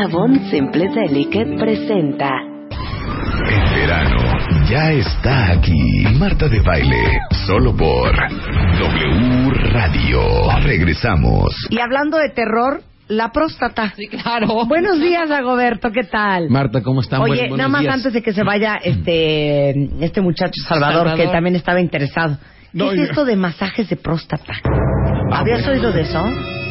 Avon Simple Delicate presenta. El verano ya está aquí. Marta de baile, solo por W Radio. Regresamos. Y hablando de terror, la próstata. Sí, claro. Buenos días, Agoberto, ¿qué tal? Marta, ¿cómo están? Oye, Buen- nada más días. antes de que se vaya este este muchacho Salvador, Salvador. que también estaba interesado. ¿Qué No, es yo- esto de masajes de próstata? Ah, ¿Habías bueno. oído de eso?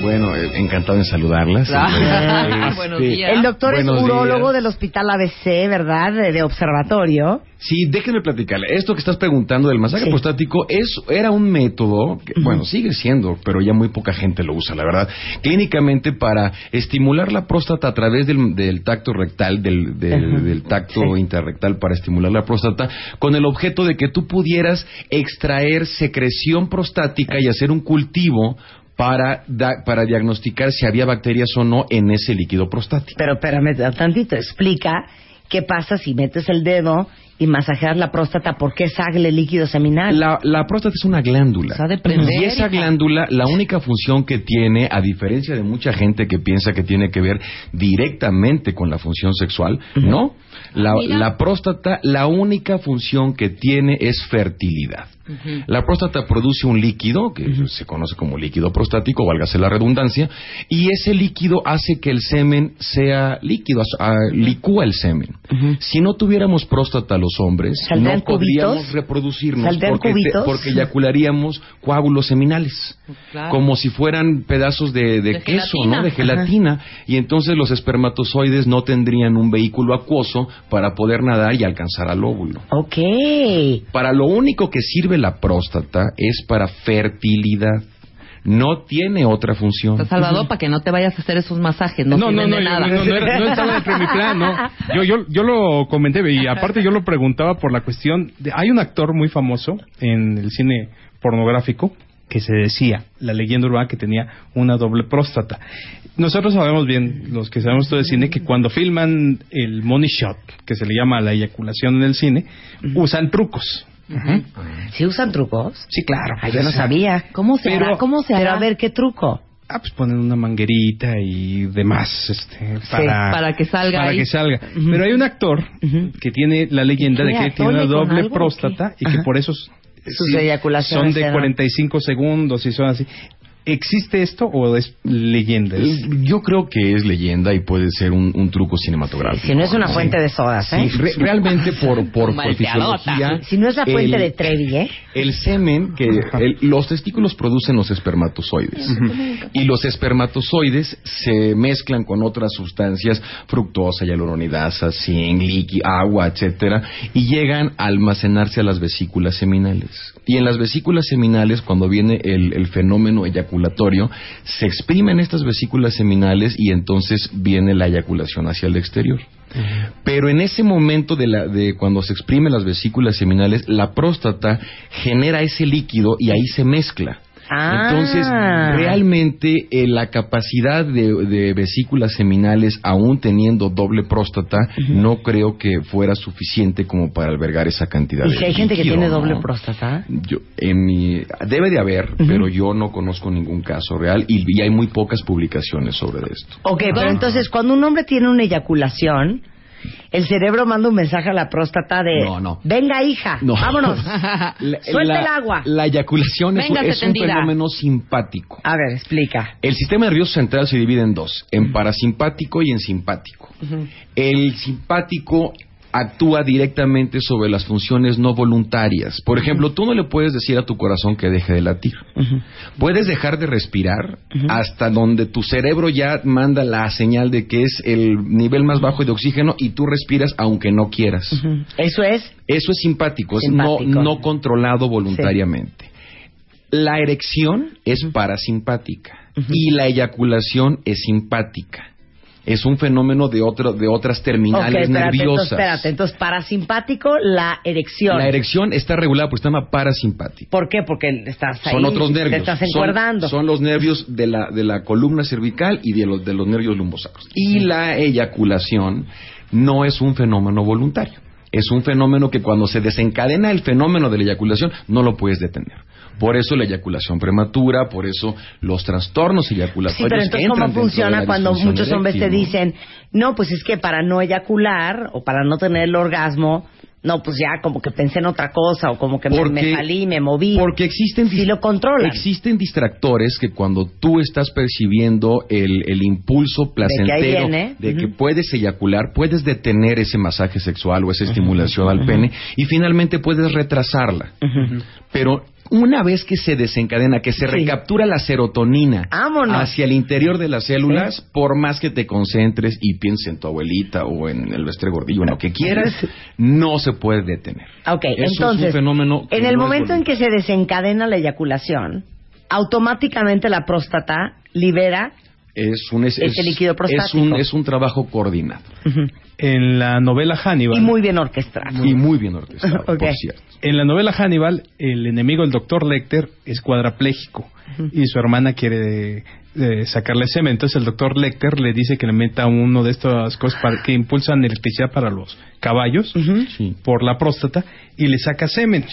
Bueno, eh, encantado en saludarlas. Ah, Este, buenos días. El doctor es buenos urólogo días. del Hospital ABC, ¿verdad? De, de observatorio. Sí, déjenme platicarle. Esto que estás preguntando del masaje Sí. prostático es, era un método, que, bueno, sigue siendo, pero ya muy poca gente lo usa, la verdad. Clínicamente para estimular la próstata a través del, del tacto rectal, del, del- del tacto Sí. interrectal para estimular la próstata, con el objeto de que tú pudieras extraer secreción prostática y hacer un cultivo para, da- para diagnosticar si había bacterias o no en ese líquido prostático. Pero espérame tantito, explica qué pasa si metes el dedo y masajeas la próstata, ¿por qué sale líquido seminal? La, la próstata es una glándula. Se ha de prender, y esa hija. glándula, la única función que tiene, a diferencia de mucha gente que piensa que tiene que ver directamente con la función sexual, no. La, mira. la próstata, la única función que tiene es fertilidad. La próstata produce un líquido, que se conoce como líquido prostático, válgase la redundancia, y ese líquido hace que el semen sea líquido, ah, licúa el semen. Si no tuviéramos próstata los hombres, ¿Saldrían no podríamos cubitos? reproducirnos ¿Saldrían porque, te- porque eyacularíamos coágulos seminales. Claro. Como si fueran pedazos de, de De queso, gelatina. ¿no? De gelatina. Y entonces los espermatozoides no tendrían un vehículo acuoso para poder nadar y alcanzar al óvulo. Ok. Para lo único que sirve la próstata es para fertilidad. No tiene otra función. Salvador, para que no te vayas a hacer esos masajes, no, No, no, no, de yo- nada. no, no era- no estaba dentro de mi plan, no. Yo, yo, yo lo comenté y aparte yo lo preguntaba por la cuestión de, hay un actor muy famoso en el cine pornográfico que se decía, la leyenda urbana que tenía una doble próstata. Nosotros sabemos bien, los que sabemos todo de cine, que cuando filman el money shot, que se le llama la eyaculación en el cine, usan trucos. ¿Sí usan trucos? Sí, claro. Ah, yo no sabía. ¿Cómo se Pero- hará? ¿Cómo se Pero hará? a ver, ¿qué truco? Ah, pues ponen una manguerita y demás, este, para, para que salga para ahí. que salga. Pero hay un actor que tiene la leyenda de ¿Qué, que tiene una doble algo próstata y que por eso s- Sus sí, eyaculaciones son de eran- 45 segundos y son así. ¿Existe esto o es leyenda? Es- Yo creo que es leyenda y puede ser un, un truco cinematográfico. Si no es una fuente de sodas, ¿eh? Sí, re- realmente por, por, por fisiología. Si no es la fuente el- de Trevi, ¿eh? El semen, que el- los testículos producen los espermatozoides. Y los espermatozoides se mezclan con otras sustancias, fructosa, hialuronidasa, zinc, líquido, agua, etcétera, y llegan a almacenarse a las vesículas seminales. Y en las vesículas seminales, cuando viene el, el fenómeno eyaculatorio, se exprimen estas vesículas seminales y entonces viene la eyaculación hacia el exterior. Pero en ese momento de, la, de cuando se exprimen las vesículas seminales, la próstata genera ese líquido y ahí se mezcla. Ah. Entonces, realmente eh, la capacidad de, de vesículas seminales, aún teniendo doble próstata, no creo que fuera suficiente como para albergar esa cantidad ¿Y de si hay gente que tiene ¿no? doble próstata? Yo, en mi, debe de haber, pero yo no conozco ningún caso real y, y hay muy pocas publicaciones sobre esto. Ok, pero entonces cuando un hombre tiene una eyaculación, el cerebro manda un mensaje a la próstata de... No, no. Venga, hija, No. vámonos. La- Suelta la- el agua. La eyaculación es, es un fenómeno simpático. A ver, explica. El sistema nervioso central se divide en dos, en parasimpático y en simpático. El simpático actúa directamente sobre las funciones no voluntarias. Por ejemplo, tú no le puedes decir a tu corazón que deje de latir. Puedes dejar de respirar hasta donde tu cerebro ya manda la señal de que es el nivel más bajo de oxígeno y tú respiras aunque no quieras. Eso es... Eso es simpático, es Simpático. no, no controlado voluntariamente. La erección es parasimpática y la eyaculación es simpática. Es un fenómeno de otro, de otras terminales espérate, entonces, nerviosas. espérate. Entonces, parasimpático, la erección. La erección está regulada por el sistema parasimpático. ¿Por qué? Porque estás ahí, Son otros nervios. te estás Son- encuerdando. Son, los nervios de la, de la columna cervical y de los, de los nervios lumbosacros. Y la eyaculación no es un fenómeno voluntario. Es un fenómeno que cuando se desencadena el fenómeno de la eyaculación no lo puedes detener. Por eso la eyaculación prematura, por eso los trastornos eyaculatorios. Sí, pero entonces, ¿cómo funciona cuando muchos hombres te dicen, no, pues es que para no eyacular o para no tener el orgasmo, no, pues ya como que pensé en otra cosa o como que me, me salí, me moví. Porque existen, Sí lo controlan. existen distractores que cuando tú estás percibiendo el, el impulso placentero de que puedes eyacular, puedes detener ese masaje sexual o esa estimulación al pene y finalmente puedes retrasarla. Pero una vez que se desencadena, que se Sí. recaptura la serotonina Vámonos. hacia el interior de las células, por más que te concentres y pienses en tu abuelita o en el vestre gordillo, en lo que quieras, no se puede detener. Ok, Eso es un entonces, fenómeno en el no momento en que se desencadena la eyaculación, automáticamente la próstata libera es un es, Ese es- líquido es prostático. un es un trabajo coordinado En la novela Hannibal. y muy bien orquestado. y muy bien orquestado por cierto En la novela Hannibal, el enemigo, el doctor Lecter, es cuadrapléjico y su hermana quiere eh, sacarle semen. Entonces el doctor Lecter le dice que le meta uno de estas cosas para- que impulsan electricidad para los caballos Sí. por la próstata y le saca semen.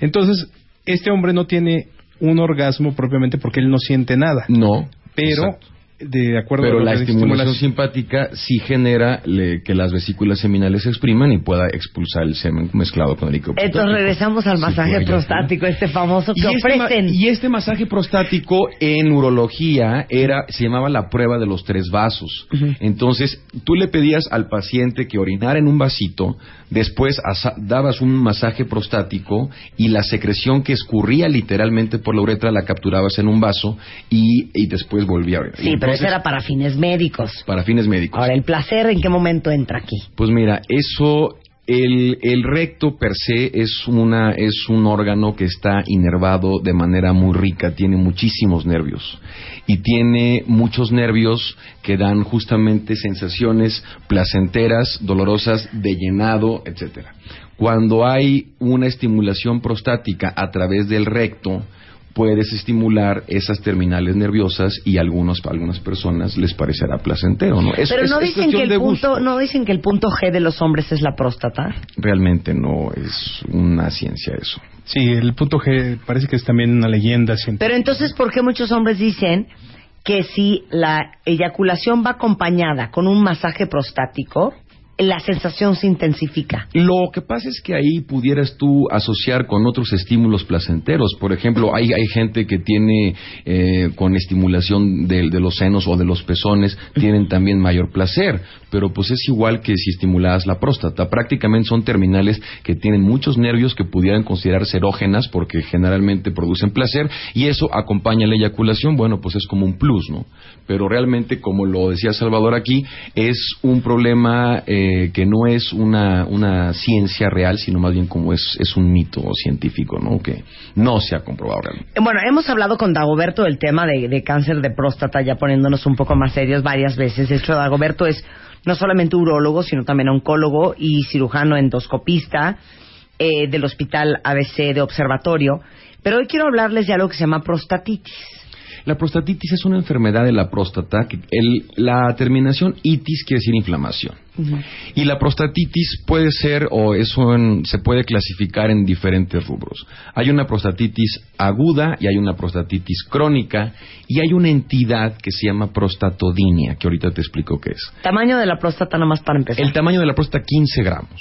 Entonces este hombre no tiene un orgasmo propiamente porque él no siente nada. no Pero, exacto. De acuerdo pero a la la estimulación simpática sí genera le- que las vesículas seminales se expriman y pueda expulsar el semen mezclado con el líquido Entonces regresamos al Sí, masaje prostático, este famoso que Y este, ofrecen. y este masaje prostático en urología era se llamaba la prueba de los tres vasos. Entonces, tú le pedías al paciente que orinara en un vasito, después asa- dabas un masaje prostático y la secreción que escurría literalmente por la uretra la capturabas en un vaso y, y después volvía a orinar. Pero eso era para fines médicos. para fines médicos. Ahora, ¿el placer en qué momento entra aquí? Pues mira, eso, el, el recto per se es, una, es un órgano que está inervado de manera muy rica, tiene muchísimos nervios y tiene muchos nervios que dan justamente sensaciones placenteras, dolorosas, de llenado, etcétera. Cuando hay una estimulación prostática a través del recto, puedes estimular esas terminales nerviosas y a algunos, a algunas personas les parecerá placentero, ¿no? Es- Pero no es dicen que el punto, no dicen que el punto G de los hombres es la próstata. realmente no es una ciencia eso. Sí, el punto G parece que es también una leyenda siempre. Pero entonces, ¿por qué muchos hombres dicen que si la eyaculación va acompañada con un masaje prostático, la sensación se intensifica? Lo que pasa es que ahí pudieras tú asociar con otros estímulos placenteros. Por ejemplo, hay, hay gente que tiene eh, con estimulación de, de los senos o de los pezones, tienen también mayor placer. Pero pues es igual que si estimuladas la próstata. Prácticamente son terminales que tienen muchos nervios que pudieran considerarse erógenas porque generalmente producen placer y eso acompaña la eyaculación. Bueno, pues es como un plus, ¿no? Pero realmente, como lo decía Salvador aquí, es un problema eh, que no es una, una ciencia real, sino más bien como es, es un mito científico, ¿no? Que no se ha comprobado realmente. Eh, Bueno, hemos hablado con Dagoberto del tema de, de cáncer de próstata, ya poniéndonos un poco más serios varias veces. De hecho, Dagoberto es no solamente urólogo, sino también oncólogo y cirujano endoscopista eh, del Hospital ABC de Observatorio. Pero hoy quiero hablarles de algo que se llama prostatitis. La prostatitis es una enfermedad de la próstata. Que el- la terminación itis quiere decir inflamación. Y la prostatitis puede ser, o eso en- se puede clasificar en diferentes rubros. Hay una prostatitis aguda y hay una prostatitis crónica y hay una entidad que se llama prostatodinia, que ahorita te explico qué es. Tamaño de la próstata, nomás para empezar. El tamaño de la próstata 15 gramos.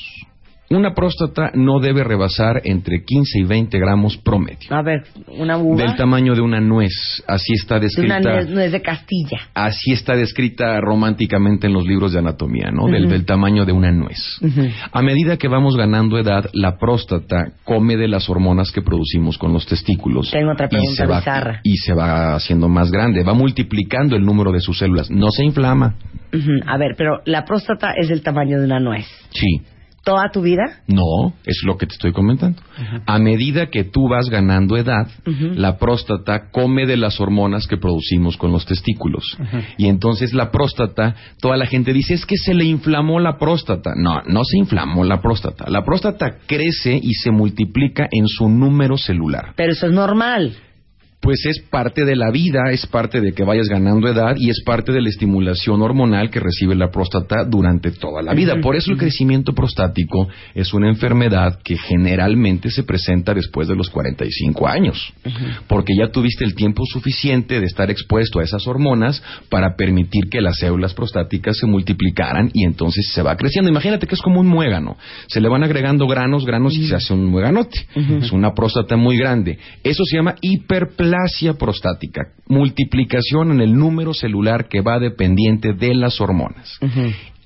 Una próstata no debe rebasar entre 15 y 20 gramos promedio. A ver, una uva. Del tamaño de una nuez. Así está de una descrita. nuez, nuez de Castilla. Así está descrita románticamente en los libros de anatomía, ¿no? Del, del tamaño de una nuez. A medida que vamos ganando edad, la próstata come de las hormonas que producimos con los testículos. Tengo otra y pregunta se va, bizarra. Y se va haciendo más grande, va multiplicando el número de sus células. No se inflama. A ver, pero la próstata es del tamaño de una nuez. Sí. ¿Toda tu vida? No, es lo que te estoy comentando. A medida que tú vas ganando edad, la próstata come de las hormonas que producimos con los testículos. Y entonces la próstata, toda la gente dice, es que se le inflamó la próstata. No, no se inflamó la próstata. La próstata crece y se multiplica en su número celular. Pero eso es normal. Pues es parte de la vida, es parte de que vayas ganando edad y es parte de la estimulación hormonal que recibe la próstata durante toda la vida. Por eso el crecimiento prostático es una enfermedad que generalmente se presenta después de los 45 años, porque ya tuviste el tiempo suficiente de estar expuesto a esas hormonas para permitir que las células prostáticas se multiplicaran y entonces se va creciendo. Imagínate que es como un muégano, se le van agregando granos, granos y se hace un muéganote. Es una próstata muy grande. Eso se llama hiperplasia prostática, multiplicación en el número celular que va dependiente de las hormonas.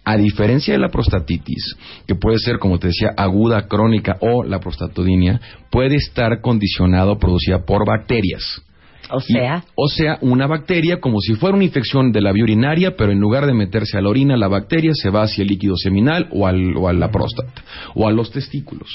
A diferencia de la prostatitis, que puede ser, como te decía, aguda, crónica o la prostatodinia, puede estar condicionado o producida por bacterias. O sea. o sea, una bacteria como si fuera una infección de la vía urinaria, pero en lugar de meterse a la orina, la bacteria se va hacia el líquido seminal o, al, o a la próstata o a los testículos.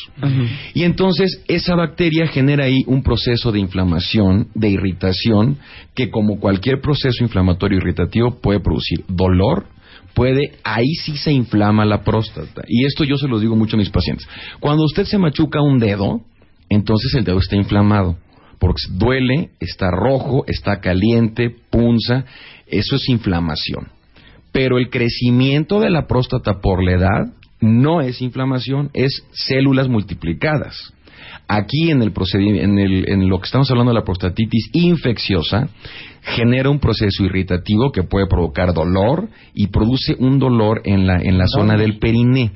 Y entonces esa bacteria genera ahí un proceso de inflamación, de irritación, que como cualquier proceso inflamatorio irritativo puede producir dolor, puede, ahí sí se inflama la próstata. Y esto yo se lo digo mucho a mis pacientes. Cuando usted se machuca un dedo, entonces el dedo está inflamado porque duele, está rojo, está caliente, punza, eso es inflamación. Pero el crecimiento de la próstata por la edad no es inflamación, es células multiplicadas. Aquí en, el en, el, en lo que estamos hablando de la prostatitis infecciosa, genera un proceso irritativo que puede provocar dolor y produce un dolor en la, en la zona del periné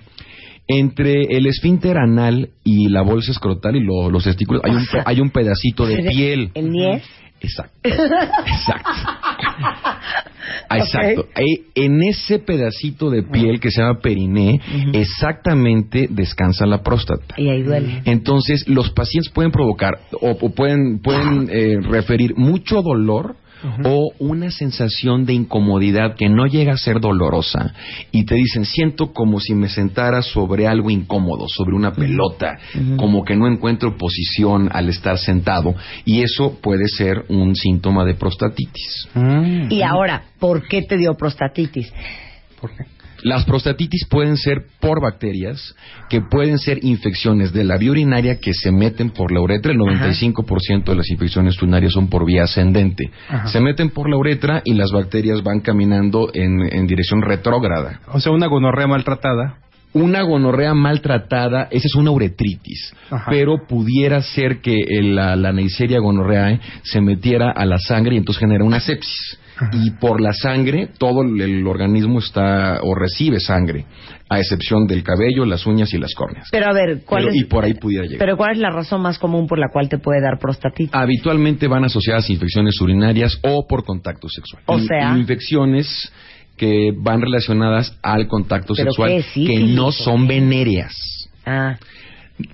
entre el esfínter anal y la bolsa escrotal y los testículos hay un, hay un pedacito de piel. ¿El niés? Exacto. Exacto. Exacto. En ese pedacito de piel que se llama periné, exactamente descansa la próstata. Y ahí duele. Entonces, los pacientes pueden provocar o, pueden, pueden eh, referir mucho dolor o una sensación de incomodidad que no llega a ser dolorosa y te dicen siento como si me sentara sobre algo incómodo, sobre una pelota, como que no encuentro posición al estar sentado y eso puede ser un síntoma de prostatitis. Y ahora, ¿por qué te dio prostatitis? ¿Por qué? Las prostatitis pueden ser por bacterias, que pueden ser infecciones de la vía urinaria que se meten por la uretra. El 95% de las infecciones urinarias son por vía ascendente. Se meten por la uretra y las bacterias van caminando en, dirección retrógrada. O sea, una gonorrea maltratada una gonorrea maltratada, esa es una uretritis, pero pudiera ser que la, la Neisseria gonorreae se metiera a la sangre y entonces genera una sepsis y por la sangre todo el organismo está o recibe sangre, a excepción del cabello, las uñas y las córneas. Pero a ver, ¿cuál es, y por ahí pudiera llegar. Pero ¿cuál es la razón más común por la cual te puede dar prostatitis? Habitualmente van asociadas a infecciones urinarias o por contacto sexual. O sea, infecciones que van relacionadas al contacto sexual que no son venéreas. Ah.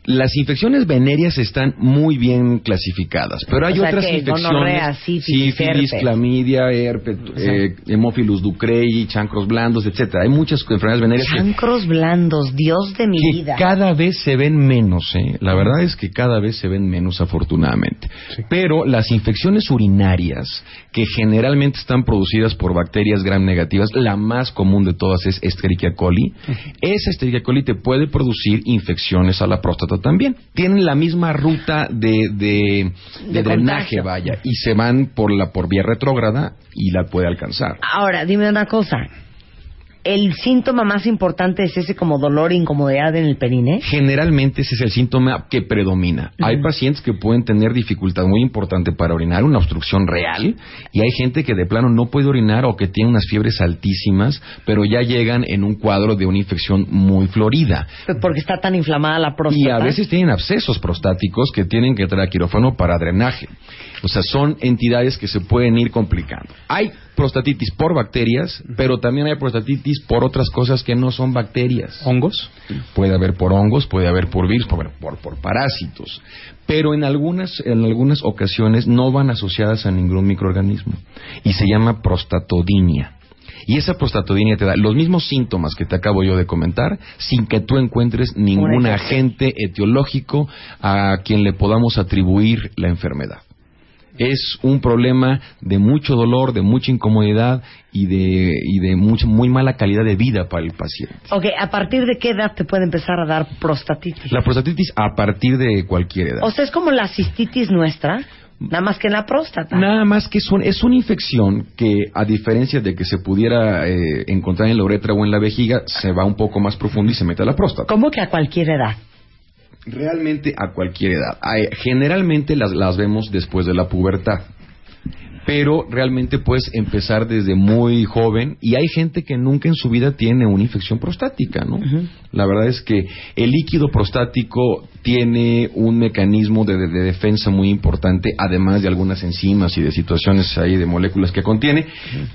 Las infecciones venéreas están muy bien clasificadas, pero hay otras infecciones, sífilis, clamidia, herpes, eh, hemófilus ducreyi, chancros blandos, etcétera. Hay muchas enfermedades venéreas. Chancros blandos, Dios de mi vida. Cada vez se ven menos, ¿eh? La verdad es que cada vez se ven menos, afortunadamente. Pero las infecciones urinarias, que generalmente están producidas por bacterias gram negativas, la más común de todas es Escherichia coli. Esa Escherichia coli te puede producir infecciones a la próstata también. Tienen la misma ruta de, de, drenaje, vaya, y se van por la por vía retrógrada y la puede alcanzar. Ahora, dime una cosa el síntoma más importante es ese como dolor e incomodidad en el perine. Generalmente ese es el síntoma que predomina. Hay pacientes que pueden tener dificultad muy importante para orinar, una obstrucción real, y hay gente que de plano no puede orinar o que tiene unas fiebres altísimas, pero ya llegan en un cuadro de una infección muy florida. Porque está tan inflamada la próstata. Y a veces tienen abscesos prostáticos que tienen que traer a quirófano para drenaje. O sea, son entidades que se pueden ir complicando. Hay prostatitis por bacterias, pero también hay prostatitis por otras cosas que no son bacterias. ¿Hongos? Puede haber por hongos, puede haber por virus, por, por, parásitos. Pero en algunas, en algunas ocasiones no van asociadas a ningún microorganismo. Y se llama prostatodinia. Y esa prostatodinia te da los mismos síntomas que te acabo yo de comentar, sin que tú encuentres ningún agente etiológico a quien le podamos atribuir la enfermedad es un problema de mucho dolor, de mucha incomodidad y de, y de mucha, muy mala calidad de vida para el paciente. Ok, ¿a partir de qué edad te puede empezar a dar prostatitis? La prostatitis a partir de cualquier edad. O sea, es como la cistitis nuestra. Nada más que en la próstata. Nada más que es, un- es una infección que, a diferencia de que se pudiera eh, encontrar en la uretra o en la vejiga, se va un poco más profundo y se mete a la próstata. ¿Cómo que a cualquier edad? Realmente a cualquier edad. Generalmente las, las vemos después de la pubertad. Pero realmente puedes empezar desde muy joven y hay gente que nunca en su vida tiene una infección prostática, ¿no? La verdad es que el líquido prostático tiene un mecanismo de, de- de defensa muy importante, además de algunas enzimas y de situaciones ahí de moléculas que contiene.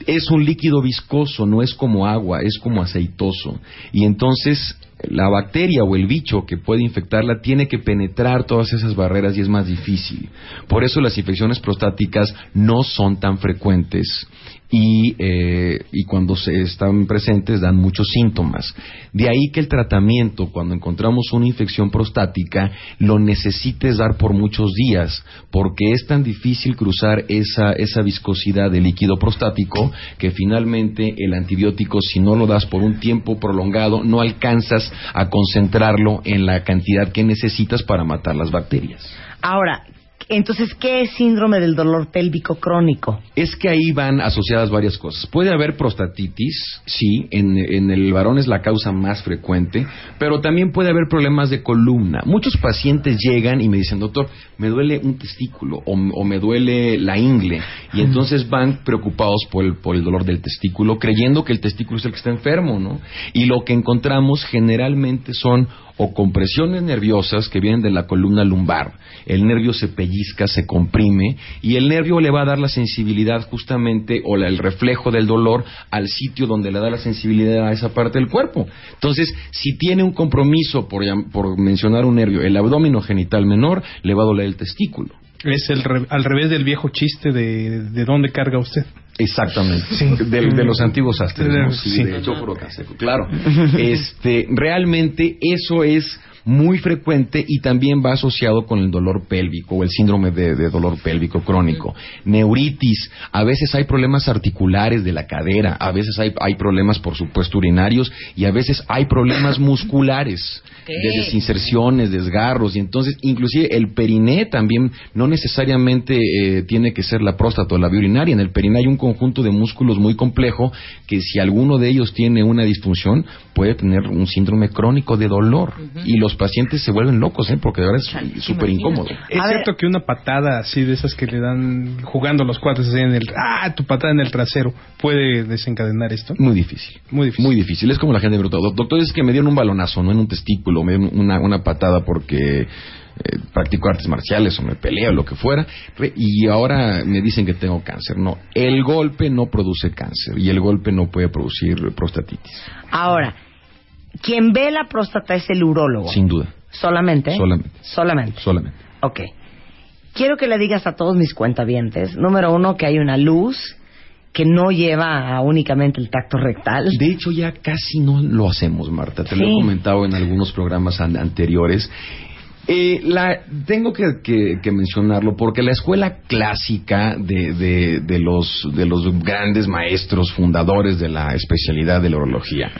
Es un líquido viscoso, no es como agua, es como aceitoso. Y entonces la bacteria o el bicho que puede infectarla tiene que penetrar todas esas barreras y es más difícil. Por eso las infecciones prostáticas no son tan frecuentes y, eh, y cuando se están presentes dan muchos síntomas. De ahí que el tratamiento, cuando encontramos una infección prostática, lo necesites dar por muchos días, porque es tan difícil cruzar esa, esa viscosidad del líquido prostático que finalmente el antibiótico, si no lo das por un tiempo prolongado, no alcanzas a concentrarlo en la cantidad que necesitas para matar las bacterias. Ahora, entonces, ¿qué es síndrome del dolor pélvico crónico? Es que ahí van asociadas varias cosas. Puede haber prostatitis, sí, en, en el varón es la causa más frecuente, pero también puede haber problemas de columna. Muchos pacientes llegan y me dicen, doctor, me duele un testículo o, o me duele la ingle, y entonces van preocupados por el, por el dolor del testículo, creyendo que el testículo es el que está enfermo, ¿no? Y lo que encontramos generalmente son o compresiones nerviosas que vienen de la columna lumbar. El nervio se pellizca, se comprime y el nervio le va a dar la sensibilidad justamente o la- el reflejo del dolor al sitio donde le da la sensibilidad a esa parte del cuerpo. Entonces, si tiene un compromiso, por, por mencionar un nervio, el abdomen genital menor, le va a doler el testículo. Es el re- al revés del viejo chiste de, de dónde carga usted. Exactamente. Sí. De, de los antiguos astres, ¿no? Sí. Sí, de Canseco, claro. Este, realmente eso es muy frecuente y también va asociado con el dolor pélvico o el síndrome de, de dolor pélvico crónico. Neuritis, a veces hay problemas articulares de la cadera, a veces hay, hay problemas, por supuesto, urinarios y a veces hay problemas musculares de desinserciones, desgarros y entonces inclusive el periné también no necesariamente eh, tiene que ser la próstata o la vía urinaria. En el periné hay un conjunto de músculos muy complejo que si alguno de ellos tiene una disfunción puede tener un síndrome crónico de dolor y los pacientes se vuelven locos, ¿eh? porque de verdad es súper incómodo. Es A ver. cierto que una patada así de esas que le dan jugando los cuates así en el ah tu patada en el trasero puede desencadenar esto. Muy difícil. Muy difícil. Muy difícil. Es como la gente me pregunta, "Doc- doctor, es que me dieron un balonazo, no en un testículo, me dieron una, una patada porque eh, practico artes marciales o me peleo o lo que fuera, y ahora me dicen que tengo cáncer. No, el golpe no produce cáncer y el golpe no puede producir prostatitis, Ahora, quien ve la próstata es el urólogo. sin duda, ¿Solamente? Solamente. Solamente. solamente. Ok. Quiero que le digas a todos mis cuentavientes, número uno, que hay una luz que no lleva a únicamente el tacto rectal. De hecho, ya casi no lo hacemos, Marta. Te lo he comentado en algunos programas an- anteriores. Eh, la, tengo que, que- que mencionarlo porque la escuela clásica de, de- de los, de los grandes maestros fundadores de la especialidad de la urología,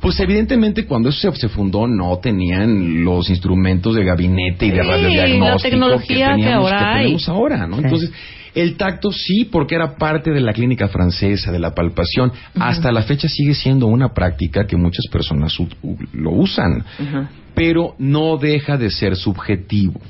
pues evidentemente cuando eso se, se fundó no tenían los instrumentos de gabinete y de Sí, radiodiagnóstico la tecnología que teníamos, ahora hay. tenemos ahora, ¿no? Sí. Entonces, el tacto sí, porque era parte de la clínica francesa, de la palpación. Hasta la fecha sigue siendo una práctica que muchas personas lo usan, pero no deja de ser subjetivo.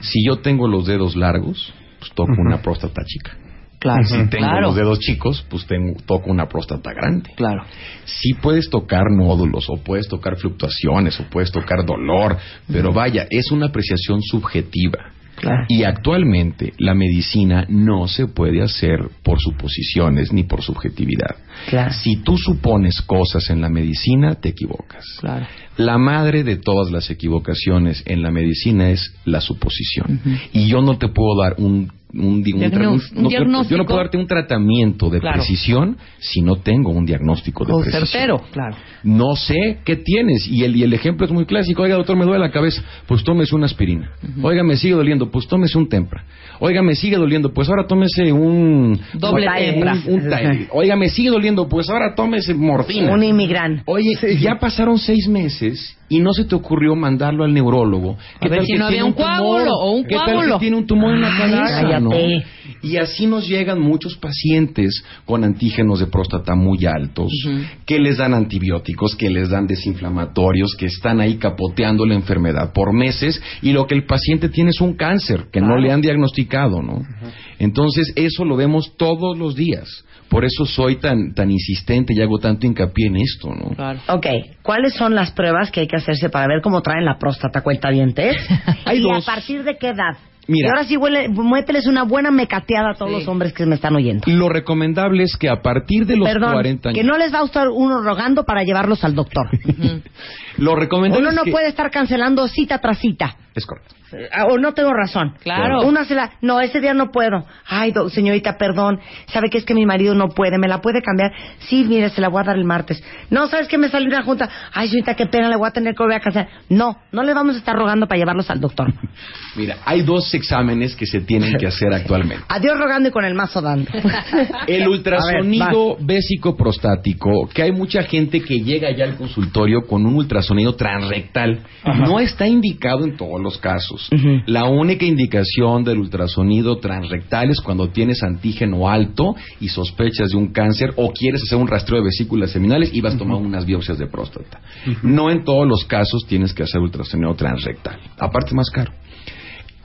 Si yo tengo los dedos largos, pues toco una próstata chica. Claro, Si tengo claro. los dedos chicos, pues tengo, toco una próstata grande. Claro. Sí puedes tocar nódulos, o puedes tocar fluctuaciones, o puedes tocar dolor, pero vaya, es una apreciación subjetiva. Claro. Y actualmente la medicina no se puede hacer por suposiciones ni por subjetividad. Claro. Si tú supones cosas en la medicina, te equivocas. Claro. La madre de todas las equivocaciones en la medicina es la suposición. Y yo no te puedo dar un, un, un no te- yo no diagnóstico. puedo darte un tratamiento de Claro. precisión si no tengo un diagnóstico de O precisión. certero, claro. No sé qué tienes. Y el, y el ejemplo es muy clásico. Oiga, doctor, me duele la cabeza. Pues tómese una aspirina. Oiga, me sigue doliendo. Pues tómese un tempra. Oiga, me sigue doliendo. Pues ahora tómese un... Doble tempra. un- un. Oiga, me sigue doliendo. Pues ahora tómese morfina. Un inmigrante. Oye, ya pasaron seis meses y no se te ocurrió mandarlo al neurólogo. A ver si no había un coágulo o un ¿Qué tal coágulo? que tiene un tumor en la cabeza? ¿no? Y así nos llegan muchos pacientes con antígenos de próstata muy altos, que les dan antibióticos, que les dan desinflamatorios, que están ahí capoteando la enfermedad por meses y lo que el paciente tiene es un cáncer que no le han diagnosticado, ¿no? Entonces, eso lo vemos todos los días. Por eso soy tan, tan insistente y hago tanto hincapié en esto, ¿no? Claro. Ok, ¿cuáles son las pruebas que hay que hacerse para ver cómo traen la próstata cuentavientes? Hay y dos. a partir de qué edad? Mira. Y ahora sí, huele, muételes una buena mecateada a todos Sí. los hombres que me están oyendo. Lo recomendable es que a partir de los Perdón, 40 años... que no les va a estar uno rogando para llevarlos al doctor. Lo recomendable Uno es no que- puede estar cancelando cita tras cita. Es correcto. Ah, O no tengo razón. Claro. Una se la, no, ese día no puedo. Ay, do- señorita, perdón. ¿Sabe que es que mi marido no puede? ¿Me la puede cambiar? Sí, mire, se la voy a dar el martes. No, ¿sabes que me salió una junta? Ay, señorita, qué pena, le voy a tener que volver a cancelar. No, no le vamos a estar rogando para llevarlos al doctor. Mira, hay dos exámenes que se tienen que hacer actualmente. Adiós rogando y con el mazo dando. El ultrasonido ver, bésico prostático, que hay mucha gente que llega ya al consultorio con un ultrasonido transrectal. No está indicado en todos los casos. La única indicación del ultrasonido transrectal es cuando tienes antígeno alto y sospechas de un cáncer o quieres hacer un rastreo de vesículas seminales y vas a tomar unas biopsias de próstata. No en todos los casos tienes que hacer ultrasonido transrectal. Aparte más caro.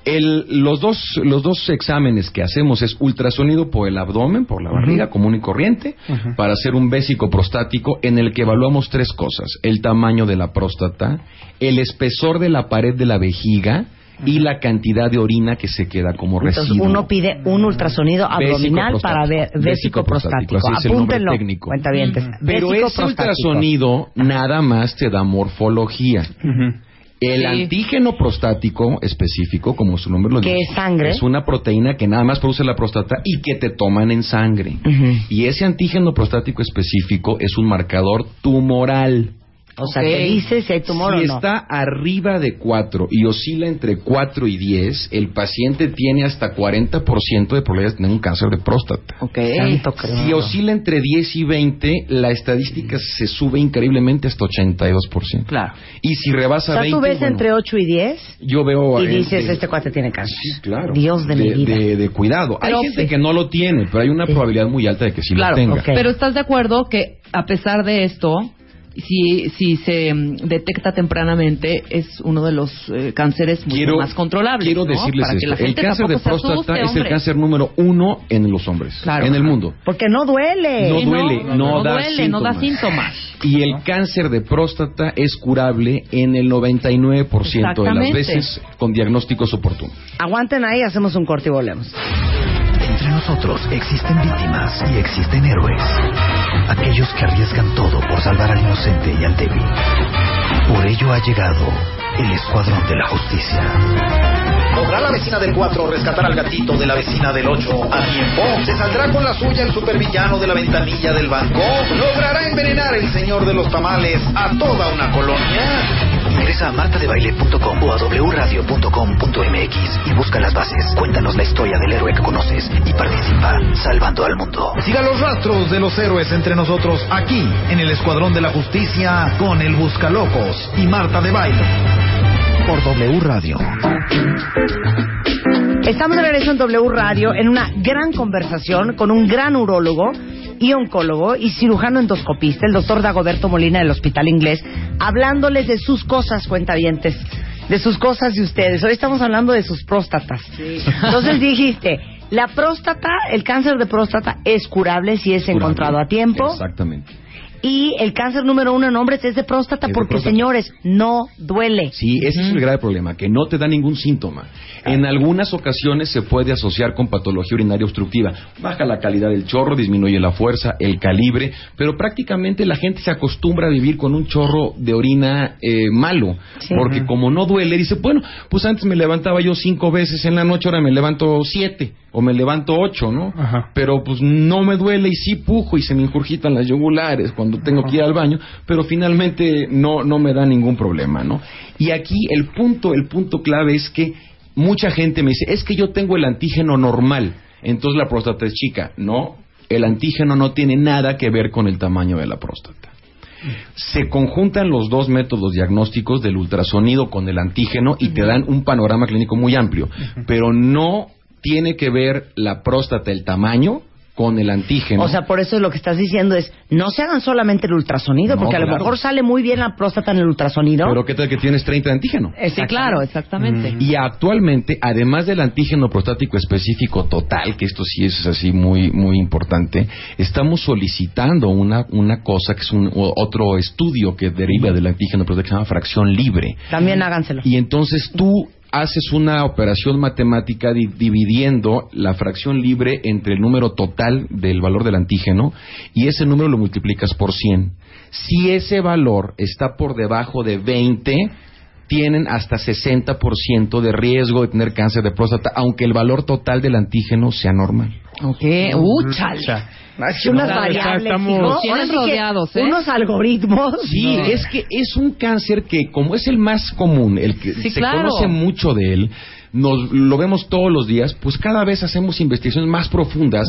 El- los, dos, los dos exámenes que hacemos es ultrasonido por el abdomen, por la barriga común y corriente, para hacer un bésico prostático en el que evaluamos tres cosas. El tamaño de la próstata, el espesor de la pared de la vejiga y la cantidad de orina que se queda como Entonces residuo. uno pide un ultrasonido abdominal para ver Bésico bésico prostático. prostático, así es el nombre Apúntenlo, técnico. Pero ese ultrasonido nada más te da morfología. El Sí. antígeno prostático específico, como su nombre lo dice, es sangre. es una proteína que nada más produce la próstata y que te toman en sangre. Y ese antígeno prostático específico es un marcador tumoral. O sea, Ok. te dice si hay tumor si o no. está arriba de 4 y oscila entre 4 y 10, el paciente tiene hasta 40% de probabilidades de tener un cáncer de próstata. Ok. Santo. Si oscila entre 10 y 20, la estadística se sube increíblemente hasta 82%. Claro. Y si O rebasa sea, 20, tú ves bueno, entre 8 y 10 yo veo y eh, dices, de- este cuate tiene cáncer. Sí, claro. Dios de, mi vida. De, de cuidado. Pero- Hay gente sí. que no lo tiene, pero hay una Sí. probabilidad muy alta de que sí Claro, lo tenga. ok. Pero estás de acuerdo que a pesar de esto, si, si se mm, detecta tempranamente, es uno de los eh, cánceres mucho Quiero, más controlables. quiero ¿no? decirles Para que la esto. El gente cáncer de próstata asuste, es el cáncer número uno en los hombres. Claro. En el mundo. Porque no duele. No duele, no da duele, no da síntomas. síntomas. Y el cáncer de próstata es curable en el 99% de las veces con diagnósticos oportunos. Aguanten ahí, hacemos un corte y volvemos. Nosotros existen víctimas y existen héroes. Aquellos que arriesgan todo por salvar al inocente y al débil. Por ello ha llegado el Escuadrón de la Justicia. ¿Logrará la vecina del 4 rescatar al gatito de la vecina del 8 a tiempo? ¿Se saldrá con la suya el supervillano de la ventanilla del banco? ¿Logrará envenenar el señor de los tamales a toda una colonia? Ingresa a martadebaile.com o a wradio.com.mx y busca las bases. Cuéntanos la historia del héroe que conoces y participa salvando al mundo. Siga los rastros de los héroes entre nosotros aquí en el Escuadrón de la Justicia con el Buscalocos y Marta de Baile. Por W Radio. Estamos de regreso en W Radio en una gran conversación con un gran urólogo y oncólogo y cirujano endoscopista, el doctor Dagoberto Molina del Hospital Inglés, hablándoles de sus cosas, cuentavientes, de sus cosas y ustedes. Hoy estamos hablando de sus próstatas. Entonces dijiste, la próstata, el cáncer de próstata es curable si es Curable. encontrado a tiempo. Exactamente. Y el cáncer número uno en hombres es de próstata Es de porque, próstata. señores, no duele. Sí, ese es el grave problema, que no te da ningún síntoma. En algunas ocasiones se puede asociar con patología urinaria obstructiva. Baja la calidad del chorro, disminuye la fuerza, el calibre, pero prácticamente la gente se acostumbra a vivir con un chorro de orina eh, malo, Sí. porque como no duele, dice, bueno, pues antes me levantaba yo cinco veces en la noche, ahora me levanto siete o me levanto ocho, ¿no? Ajá. Pero pues no me duele y sí pujo y se me injurgitan las yugulares cuando tengo que ir al baño, pero finalmente no, no me da ningún problema, ¿no? Y aquí el punto, el punto clave es que mucha gente me dice, es que yo tengo el antígeno normal, entonces la próstata es chica. No, el antígeno no tiene nada que ver con el tamaño de la próstata. Se conjuntan los dos métodos diagnósticos del ultrasonido con el antígeno y te dan un panorama clínico muy amplio, pero no tiene que ver la próstata, el tamaño, con el antígeno. O sea, por eso lo que estás diciendo es, no se hagan solamente el ultrasonido, No, porque a lo mejor sale muy bien la próstata en el ultrasonido. Pero ¿qué tal que tienes 30 de antígeno? Sí, claro, exactamente. Y actualmente, además del antígeno prostático específico total, que esto sí es así muy muy importante, estamos solicitando una una cosa que es un otro estudio que deriva del antígeno prostático que se llama fracción libre. También háganselo. Y entonces tú haces una operación matemática di- dividiendo la fracción libre entre el número total del valor del antígeno y ese número lo multiplicas por 100. Si ese valor está por debajo de 20, tienen hasta 60% de riesgo de tener cáncer de próstata, aunque el valor total del antígeno sea normal. Ok, uh, chale. Así unas variables, estamos- rodeados, ¿eh? Unos algoritmos. Sí, es que es un cáncer que como es el más común, el que Sí, se claro. conoce mucho de él, nos lo vemos todos los días, pues cada vez hacemos investigaciones más profundas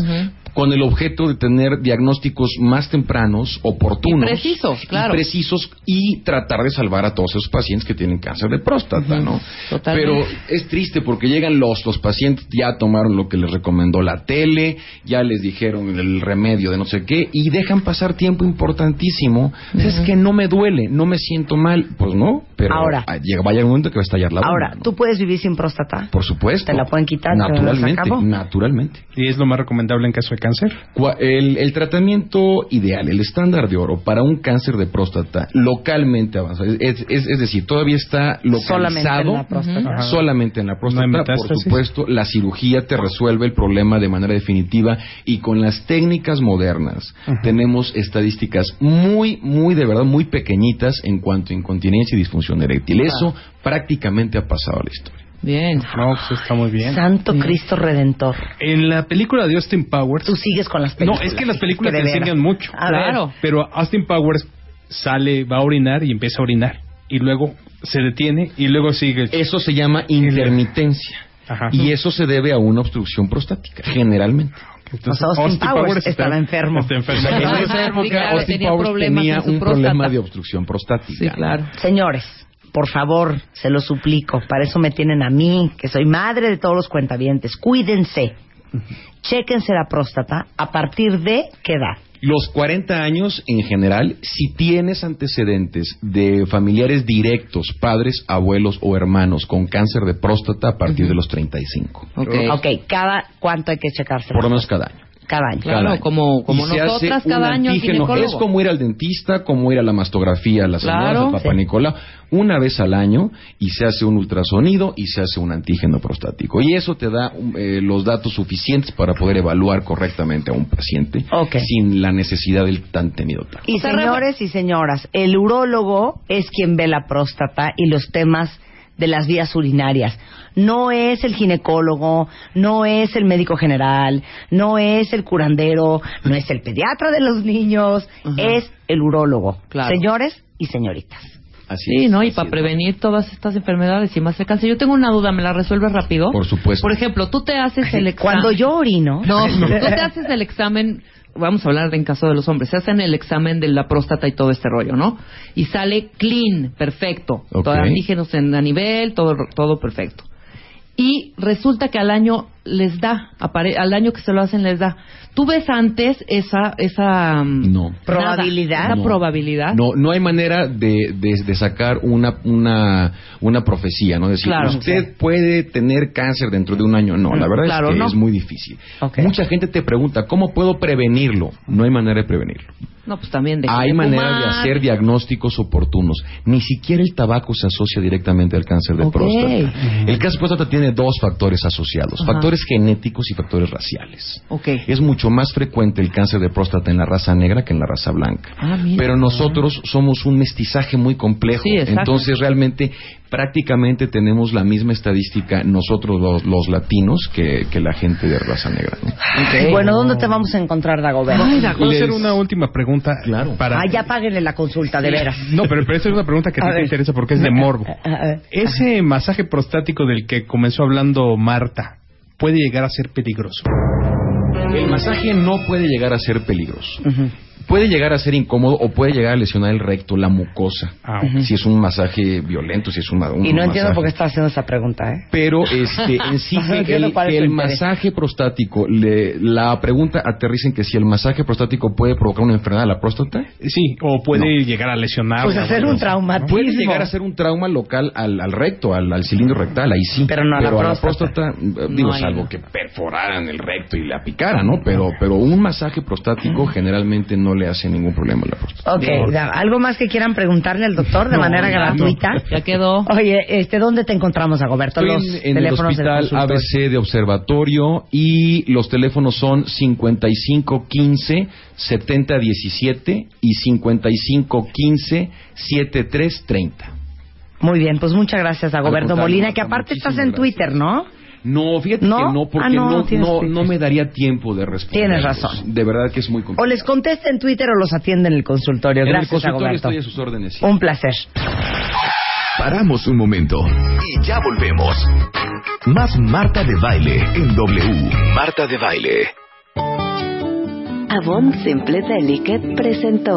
con el objeto de tener diagnósticos más tempranos, oportunos, Y precisos, claro. y precisos y tratar de salvar a todos esos pacientes que tienen cáncer de próstata, ¿no? Totalmente. Pero es triste porque llegan los los pacientes ya tomaron lo que les recomendó la tele, ya les dijeron el remedio de no sé qué y dejan pasar tiempo importantísimo. Es que no me duele, no me siento mal, pues no, pero Ahora. ah, llega vaya un momento que va a estallar la bomba, Ahora, ¿no? ¿tú puedes vivir sin próstata? Por supuesto. ¿Te la pueden quitar? ¿Te la Naturalmente, acabó? naturalmente. Y es lo más recomendable en caso de cáncer. El, el tratamiento ideal, el estándar de oro para un cáncer de próstata localmente avanzado, es, es- es decir, todavía está Solamente en localizado la próstata. Solamente en la próstata. No por supuesto, la cirugía te resuelve el problema de manera definitiva y con las técnicas modernas tenemos estadísticas muy, muy, de verdad, muy pequeñitas en cuanto a incontinencia y disfunción eréctil. Eso prácticamente ha pasado a la historia. Bien. No, pues está muy bien. Santo Cristo Redentor. En la película de Austin Powers. Tú sigues con las No, películas. es que las películas que te enseñan mucho. A ver. Claro. Pero Austin Powers sale, va a orinar y empieza a orinar. Y luego se detiene y luego sigue. Eso se llama intermitencia. Ajá. Y eso se debe a una obstrucción prostática, generalmente. Entonces, O sea, Austin Powers estaba enfermo. Está enfermo. En esa época, Austin tenía Powers tenía en su un problema de obstrucción prostática. Sí, claro. Señores, por favor, se lo suplico. Para eso me tienen a mí, que soy madre de todos los cuentavientes. Cuídense. Chéquense la próstata a partir de qué edad. Los 40 años en general, si tienes antecedentes de familiares directos, padres, abuelos o hermanos con cáncer de próstata a partir de los 35. Ok. Ok, cada cuánto hay que checarse. Por lo menos cada año. Cada año. Claro, año. como- como Y se nosotras hace un cada año. Es como ir al dentista, como ir a la mastografía, a las Claro. señoras, al papá Sí. Nicolau, una vez al año y se hace un ultrasonido y se hace un antígeno prostático. Y eso te da um, eh, los datos suficientes para poder evaluar correctamente a un paciente sin la necesidad del tan temido TAC. Y señores y señoras, el urólogo es quien ve la próstata y los temas de las vías urinarias. No es el ginecólogo, no es el médico general, no es el curandero, no es el pediatra de los niños, es el urólogo. Claro. Señores y señoritas. Así Sí, es, ¿no? Y para es. prevenir todas estas enfermedades y más el cáncer. Yo tengo una duda, ¿me la resuelves rápido? Por supuesto. Por ejemplo, tú te haces el examen. Cuando yo orino, No, tú te haces el examen, vamos a hablar de en caso de los hombres, se hacen el examen de la próstata y todo este rollo, ¿no? Y sale clean, perfecto. Ok. Todo antígenos en, a nivel, todo, todo perfecto. Y resulta que al año les da, al año que se lo hacen les da. ¿Tú ves antes esa, esa mm, No. nada, Probabilidad. esa No. probabilidad? No, no hay manera de, de- de sacar una, una, una profecía, ¿no? Decir, Claro. usted puede tener cáncer dentro de un año. No, la verdad Claro, es que no. es muy difícil. Mucha gente te pregunta, ¿cómo puedo prevenirlo? No hay manera de prevenirlo. No, pues también de Hay manera de hacer diagnósticos oportunos. Ni siquiera el tabaco se asocia directamente al cáncer de próstata. El cáncer de próstata tiene dos factores asociados, Ajá. factores genéticos y factores raciales. Ok. Es mucho más frecuente el cáncer de próstata en la raza negra que en la raza blanca. Ah. Pero nosotros somos un mestizaje muy complejo. Sí. Entonces realmente prácticamente tenemos la misma estadística nosotros los, los latinos que, que la gente de raza negra. ¿no? bueno, ¿dónde te vamos a encontrar, Dagoberto? ¿Puedo hacer Les- una última pregunta? Claro. Para... Ah, ya páguenle la consulta, de veras. No, pero, pero esa es una pregunta que a te interesa porque es de morbo. Ese masaje prostático del que comenzó hablando Marta puede llegar a ser peligroso. El masaje no puede llegar a ser peligroso. Puede llegar a ser incómodo o puede llegar a lesionar el recto, la mucosa. Ah. Si es un masaje violento, si es un, un Y no entiendo masaje. por qué está haciendo esa pregunta, ¿eh? Pero este, en sí, que el, que el masaje prostático, le- la pregunta aterriza en que si el masaje prostático puede provocar una enfermedad de la próstata. Sí, o puede llegar a lesionar. Pues hacer un traumatismo. Puede llegar a ser un trauma local al, al recto, al, al cilindro rectal, ahí sí. Pero no a la próstata. eh, digo, No, salvo que perforaran el recto y la picaran, ¿no? Pero, pero un masaje prostático generalmente no le hace ningún problema a la próstata. Ok, da- ¿algo más que quieran preguntarle al doctor de No, manera no, gratuita? Ya quedó. Oye, este, ¿dónde te encontramos, Agoberto? Los en, en el teléfonos del hospital. ABC de Observatorio y los teléfonos son 5515 7017 y 5515 7330. Muy bien, pues muchas gracias, Agoberto Molina, que aparte estás en Twitter, ¿no? No, fíjate ¿No? que no, porque Ah, no, no, me daría tiempo de responder. Tienes razón. De verdad que es muy O complicado. les contesta en Twitter o los atiende en el consultorio. en el Gracias, consultorio Agoberto. estoy a sus órdenes. sí. Un placer. Paramos un momento y ya volvemos. Más Marta de Baile en W. Marta de Baile. Avon Simple Delicate presentó